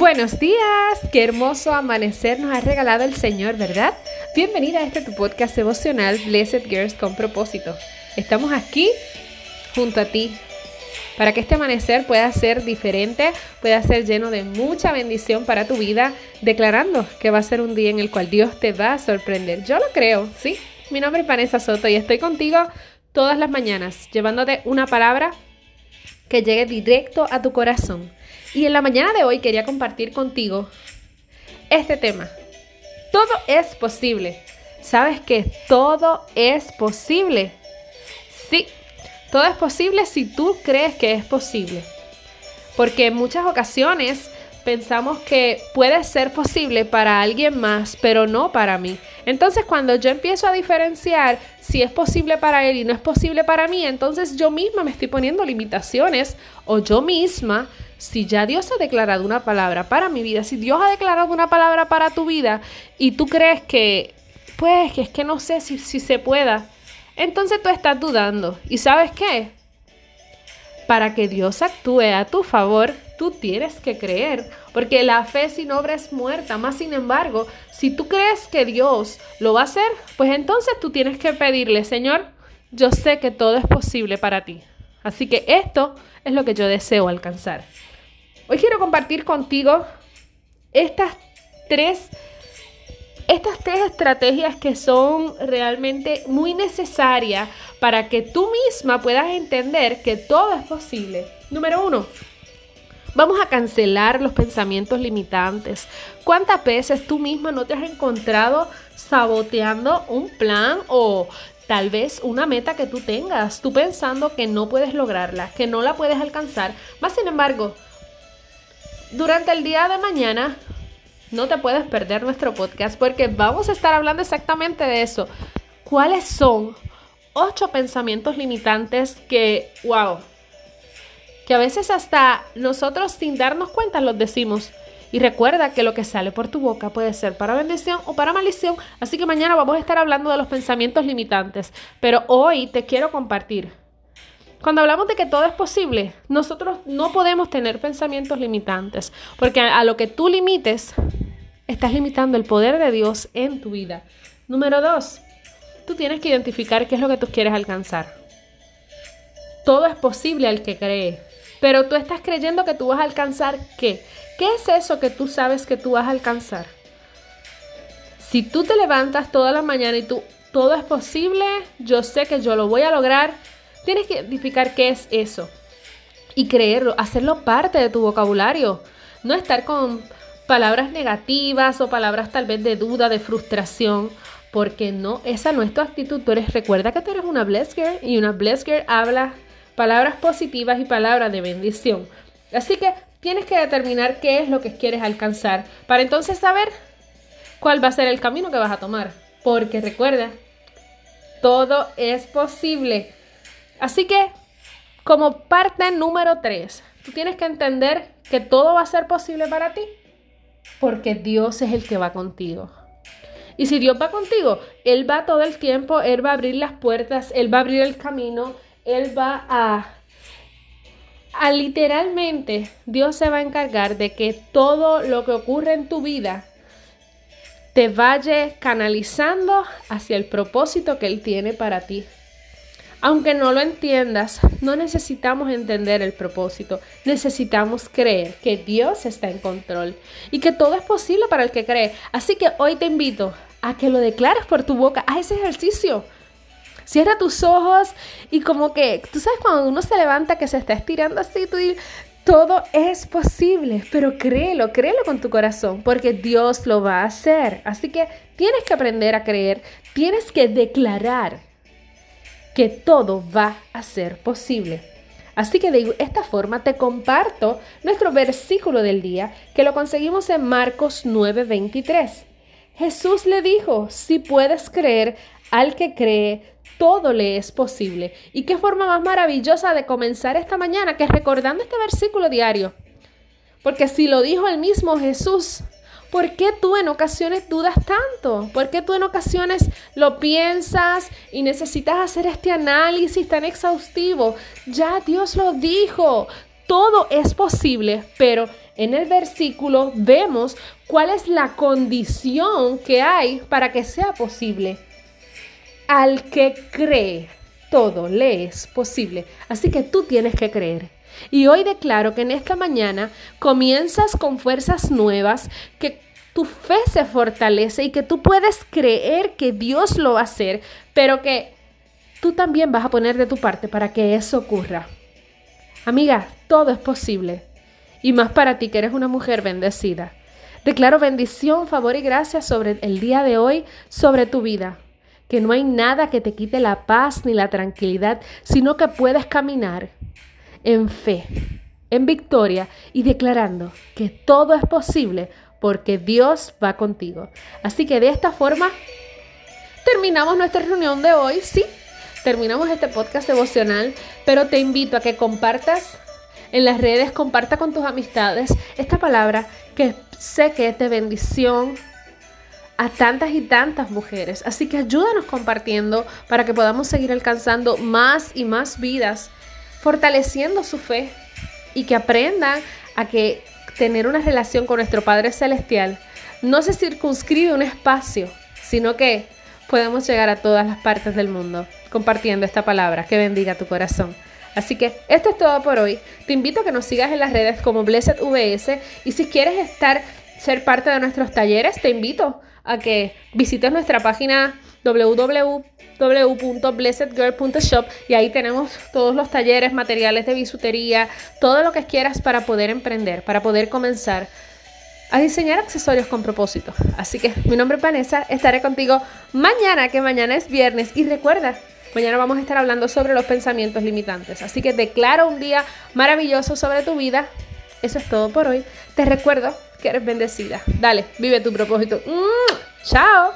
Buenos días, qué hermoso amanecer nos ha regalado el Señor, ¿verdad? Bienvenida a este tu podcast devocional Blessed Girls con propósito. Estamos aquí junto a ti para que este amanecer pueda ser diferente, pueda ser lleno de mucha bendición para tu vida, declarando que va a ser un día en el cual Dios te va a sorprender. Yo lo creo, ¿sí? Mi nombre es Vanessa Soto y estoy contigo todas las mañanas, llevándote una palabra que llegue directo a tu corazón y en la mañana de hoy quería compartir contigo este tema. Todo es posible. ¿Sabes que todo es posible? Sí, todo es posible si tú crees que es posible. Porque en muchas ocasiones pensamos que puede ser posible para alguien más, pero no para mí. Entonces cuando yo empiezo a diferenciar si es posible para él y no es posible para mí, entonces yo misma me estoy poniendo limitaciones o yo misma, si ya Dios ha declarado una palabra para mi vida, si Dios ha declarado una palabra para tu vida y tú crees que, pues, que es que no sé si, si se pueda, entonces tú estás dudando. ¿Y sabes qué? Para que Dios actúe a tu favor, tú tienes que creer, porque la fe sin obra es muerta. Más sin embargo, si tú crees que Dios lo va a hacer, pues entonces tú tienes que pedirle, Señor, yo sé que todo es posible para ti. Así que esto es lo que yo deseo alcanzar. Hoy quiero compartir contigo estas tres estas tres estrategias que son realmente muy necesarias para que tú misma puedas entender que todo es posible. Número uno, Vamos a cancelar los pensamientos limitantes. ¿Cuántas veces tú misma no te has encontrado saboteando un plan o tal vez una meta que tú tengas? Tú pensando que no puedes lograrla, que no la puedes alcanzar. Más sin embargo, durante el día de mañana no te puedes perder nuestro podcast porque vamos a estar hablando exactamente de eso. ¿Cuáles son ocho pensamientos limitantes que, wow, que a veces hasta nosotros sin darnos cuenta los decimos. Y recuerda que lo que sale por tu boca puede ser para bendición o para maldición. Así que mañana vamos a estar hablando de los pensamientos limitantes. Pero hoy te quiero compartir. Cuando hablamos de que todo es posible, nosotros no podemos tener pensamientos limitantes. Porque a, lo que tú limites, estás limitando el poder de Dios en tu vida. Número dos, tú tienes que identificar qué es lo que tú quieres alcanzar. Todo es posible al que cree. Pero tú estás creyendo que tú vas a alcanzar qué? ¿Qué es eso que tú sabes que tú vas a alcanzar? Si tú te levantas toda la mañana y tú, todo es posible, yo sé que yo lo voy a lograr, tienes que identificar qué es eso y creerlo, hacerlo parte de tu vocabulario, no estar con palabras negativas o palabras tal vez de duda, de frustración, porque no, esa no es tu actitud. Tú eres, recuerda que tú eres una blessed girl y una blessed girl habla palabras positivas y palabras de bendición. Así que tienes que determinar qué es lo que quieres alcanzar para entonces saber cuál va a ser el camino que vas a tomar. Porque recuerda, todo es posible. Así que, como parte número 3, tú tienes que entender que todo va a ser posible para ti porque Dios es el que va contigo. Y si Dios va contigo, Él va todo el tiempo, Él va a abrir las puertas, Él va a abrir el camino, él va a, a literalmente, Dios se va a encargar de que todo lo que ocurre en tu vida te vaya canalizando hacia el propósito que Él tiene para ti. Aunque no lo entiendas, no necesitamos entender el propósito, necesitamos creer que Dios está en control y que todo es posible para el que cree. Así que hoy te invito a que lo declares por tu boca, a ese ejercicio. Cierra tus ojos y como que, tú sabes cuando uno se levanta que se está estirando así, tú dices, todo es posible, pero créelo, créelo con tu corazón, porque Dios lo va a hacer. Así que tienes que aprender a creer, tienes que declarar que todo va a ser posible. Así que de esta forma te comparto nuestro versículo del día que lo conseguimos en Marcos 9:23. Jesús le dijo, si puedes creer, al que cree, todo le es posible. Y qué forma más maravillosa de comenzar esta mañana que recordando este versículo diario. Porque si lo dijo el mismo Jesús, ¿por qué tú en ocasiones dudas tanto? ¿Por qué tú en ocasiones lo piensas y necesitas hacer este análisis tan exhaustivo? Ya Dios lo dijo. todo es posible, pero en el versículo vemos cuál es la condición que hay para que sea posible. Al que cree, todo le es posible. Así que tú tienes que creer. Y hoy declaro que en esta mañana comienzas con fuerzas nuevas, que tu fe se fortalece y que tú puedes creer que Dios lo va a hacer, pero que tú también vas a poner de tu parte para que eso ocurra. Amiga, todo es posible. Y más para ti que eres una mujer bendecida. Declaro bendición, favor y gracia sobre el día de hoy, sobre tu vida. Que no hay nada que te quite la paz ni la tranquilidad, sino que puedes caminar en fe, en victoria y declarando que todo es posible porque Dios va contigo. Así que de esta forma terminamos nuestra reunión de hoy, sí, terminamos este podcast devocional, pero te invito a que compartas en las redes, comparta con tus amistades esta palabra que sé que es de bendición a tantas y tantas mujeres. Así que ayúdanos compartiendo para que podamos seguir alcanzando más y más vidas, fortaleciendo su fe y que aprendan a que tener una relación con nuestro Padre Celestial no se circunscribe un espacio, sino que podemos llegar a todas las partes del mundo compartiendo esta palabra que bendiga tu corazón. Así que esto es todo por hoy. Te invito a que nos sigas en las redes como Blessed VS y si quieres estar ser parte de nuestros talleres, te invito a que visites nuestra página www.blessedgirl.shop y ahí tenemos todos los talleres, materiales de bisutería, todo lo que quieras para poder emprender, para poder comenzar a diseñar accesorios con propósito. Así que mi nombre es Vanessa, estaré contigo mañana, que mañana es viernes. Y recuerda, mañana vamos a estar hablando sobre los pensamientos limitantes. Así que declaro un día maravilloso sobre tu vida. Eso es todo por hoy. Te recuerdo que eres bendecida. Dale, vive tu propósito. ¡Chao!